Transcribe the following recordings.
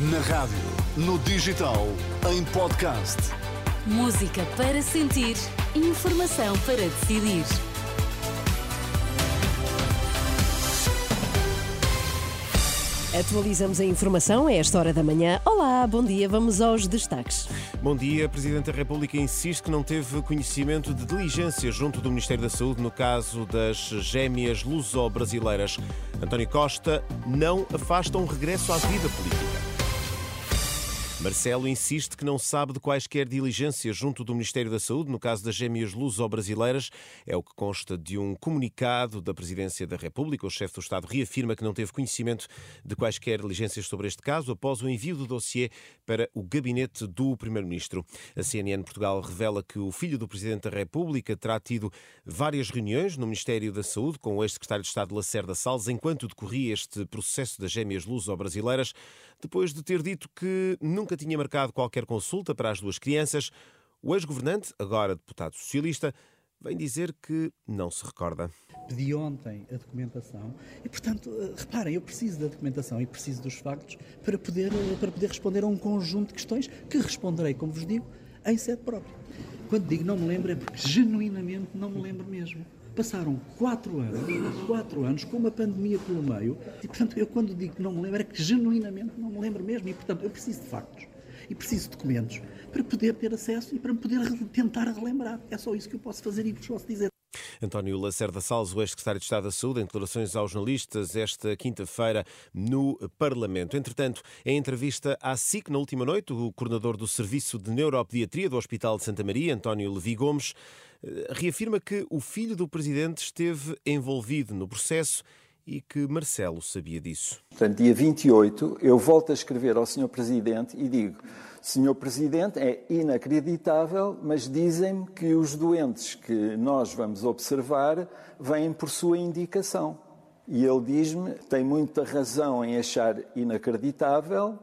Na rádio, no digital, em podcast. Música para sentir, informação para decidir. Atualizamos a informação a esta hora da manhã. Olá, bom dia, vamos aos destaques. Bom dia. Presidente da República insiste que não teve conhecimento de diligência junto do Ministério da Saúde no caso das gêmeas luso-brasileiras. António Costa não afasta um regresso à vida política. Marcelo insiste que não sabe de quaisquer diligências junto do Ministério da Saúde no caso das gêmeas luso-brasileiras. É o que consta de um comunicado da Presidência da República. O chefe do Estado reafirma que não teve conhecimento de quaisquer diligências sobre este caso após o envio do dossiê para o gabinete do Primeiro-Ministro. A CNN Portugal revela que o filho do Presidente da República terá tido várias reuniões no Ministério da Saúde com o ex-secretário de Estado Lacerda Salles enquanto decorria este processo das gêmeas luso-brasileiras, depois de ter dito que nunca tinha marcado qualquer consulta para as duas crianças, o ex-governante, agora deputado socialista, vem dizer que não se recorda. Pedi ontem a documentação e, portanto, eh, reparem, eu preciso da documentação e preciso dos factos para poder, eh, para poder responder a um conjunto de questões que responderei, como vos digo, em sede própria. Quando digo não me lembro é porque genuinamente não me lembro mesmo. Passaram quatro anos, quatro anos com uma pandemia pelo meio, e portanto eu quando digo que não me lembro é que genuinamente não me lembro mesmo, e portanto eu preciso de factos e preciso de documentos para poder ter acesso e para poder tentar relembrar. É só isso que eu posso fazer e vos posso dizer. António Lacerda Salles, o ex-secretário de Estado da Saúde, em declarações aos jornalistas esta quinta-feira no Parlamento. Entretanto, em entrevista à SIC na última noite, o coordenador do Serviço de Neuropediatria do Hospital de Santa Maria, António Levi Gomes, eh, reafirma que o filho do presidente esteve envolvido no processo e que Marcelo sabia disso. Portanto, dia 28, eu volto a escrever ao Sr. Presidente e digo: Sr. Presidente, é inacreditável, mas dizem-me que os doentes que nós vamos observar vêm por sua indicação. E ele diz-me: tem muita razão em achar inacreditável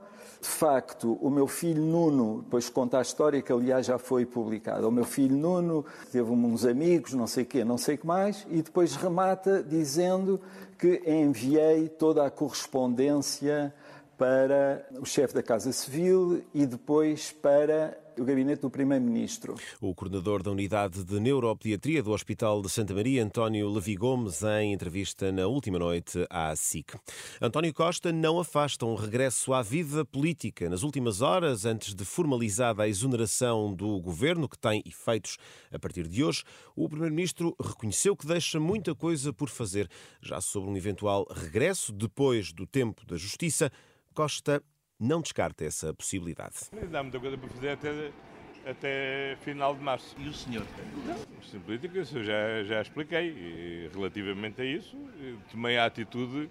de facto, o meu filho Nuno, depois conta a história que aliás já foi publicada. O meu filho Nuno teve uns amigos, não sei quê, não sei o que mais, e depois remata dizendo que enviei toda a correspondência para o chefe da Casa Civil e depois para o gabinete do Primeiro-Ministro. O coordenador da Unidade de Neuropediatria do Hospital de Santa Maria, António Levi Gomes, em entrevista na última noite à SIC. António Costa não afasta um regresso à vida política. Nas últimas horas, antes de formalizada a exoneração do governo, que tem efeitos a partir de hoje, o Primeiro-Ministro reconheceu que deixa muita coisa por fazer. Já sobre um eventual regresso, depois do tempo da Justiça, Costa não descarta essa possibilidade. Ainda há muita coisa para fazer até, até final de março. E o senhor? Não, sem política, eu já, já expliquei. E, relativamente a isso, tomei a atitude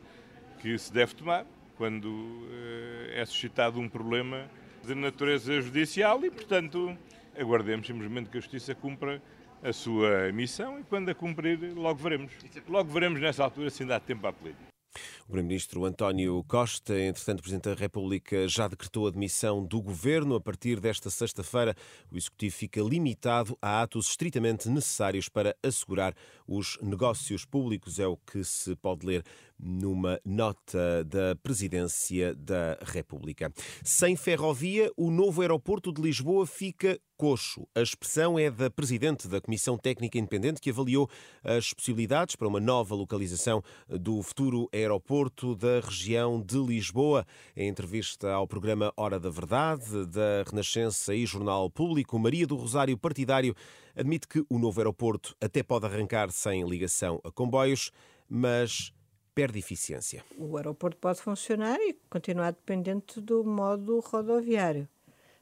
que se deve tomar quando uh, é suscitado um problema de natureza judicial e, portanto, aguardemos simplesmente que a Justiça cumpra a sua missão e quando a cumprir, logo veremos. Logo veremos nessa altura se ainda há tempo à política. O Primeiro-Ministro António Costa, entretanto, Presidente da República já decretou a demissão do Governo. A partir desta sexta-feira, o Executivo fica limitado a atos estritamente necessários para assegurar os negócios públicos. É o que se pode ler numa nota da Presidência da República. Sem ferrovia, o novo aeroporto de Lisboa fica coxo. A expressão é da Presidente da Comissão Técnica Independente que avaliou as possibilidades para uma nova localização do futuro aeroporto da região de Lisboa. Em entrevista ao programa Hora da Verdade, da Renascença e Jornal Público, Maria do Rosário Partidário admite que o novo aeroporto até pode arrancar sem ligação a comboios, mas perde eficiência. O aeroporto pode funcionar e continuar dependente do modo rodoviário.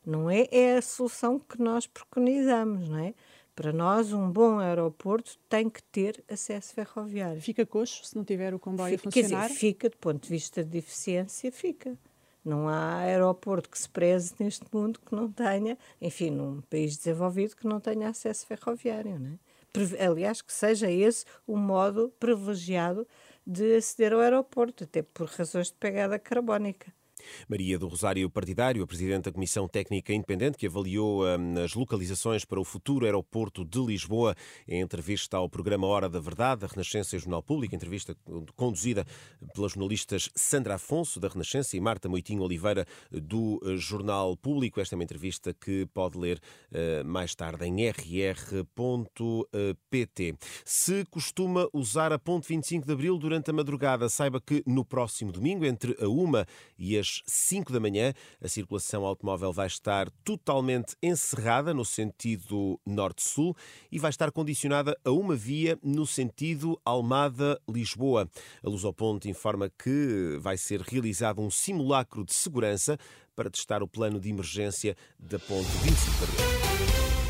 Não é, é a solução que nós preconizamos, não é? Para nós, um bom aeroporto tem que ter acesso ferroviário. Fica coxo se não tiver o comboio fica, a funcionar? Quer dizer, fica, do ponto de vista de eficiência, fica. Não há aeroporto que se preze neste mundo que não tenha, enfim, num país desenvolvido, que não tenha acesso ferroviário. Não é? Aliás, que seja esse o modo privilegiado de aceder ao aeroporto, até por razões de pegada carbónica. Maria do Rosário Partidário, a Presidente da Comissão Técnica Independente, que avaliou hum, as localizações para o futuro aeroporto de Lisboa, em entrevista ao programa Hora da Verdade, da Renascença e Jornal Público, entrevista conduzida pelas jornalistas Sandra Afonso, da Renascença, e Marta Moitinho Oliveira, do eh, Jornal Público. Esta é uma entrevista que pode ler uh, mais tarde em rr.pt. Se costuma usar a ponte 25 de Abril durante a madrugada, saiba que no próximo domingo, entre a 1 e as 5 da manhã. A circulação automóvel vai estar totalmente encerrada no sentido norte-sul e vai estar condicionada a uma via no sentido Almada-Lisboa. A Ponto informa que vai ser realizado um simulacro de segurança para testar o plano de emergência da ponte 25 de Abril.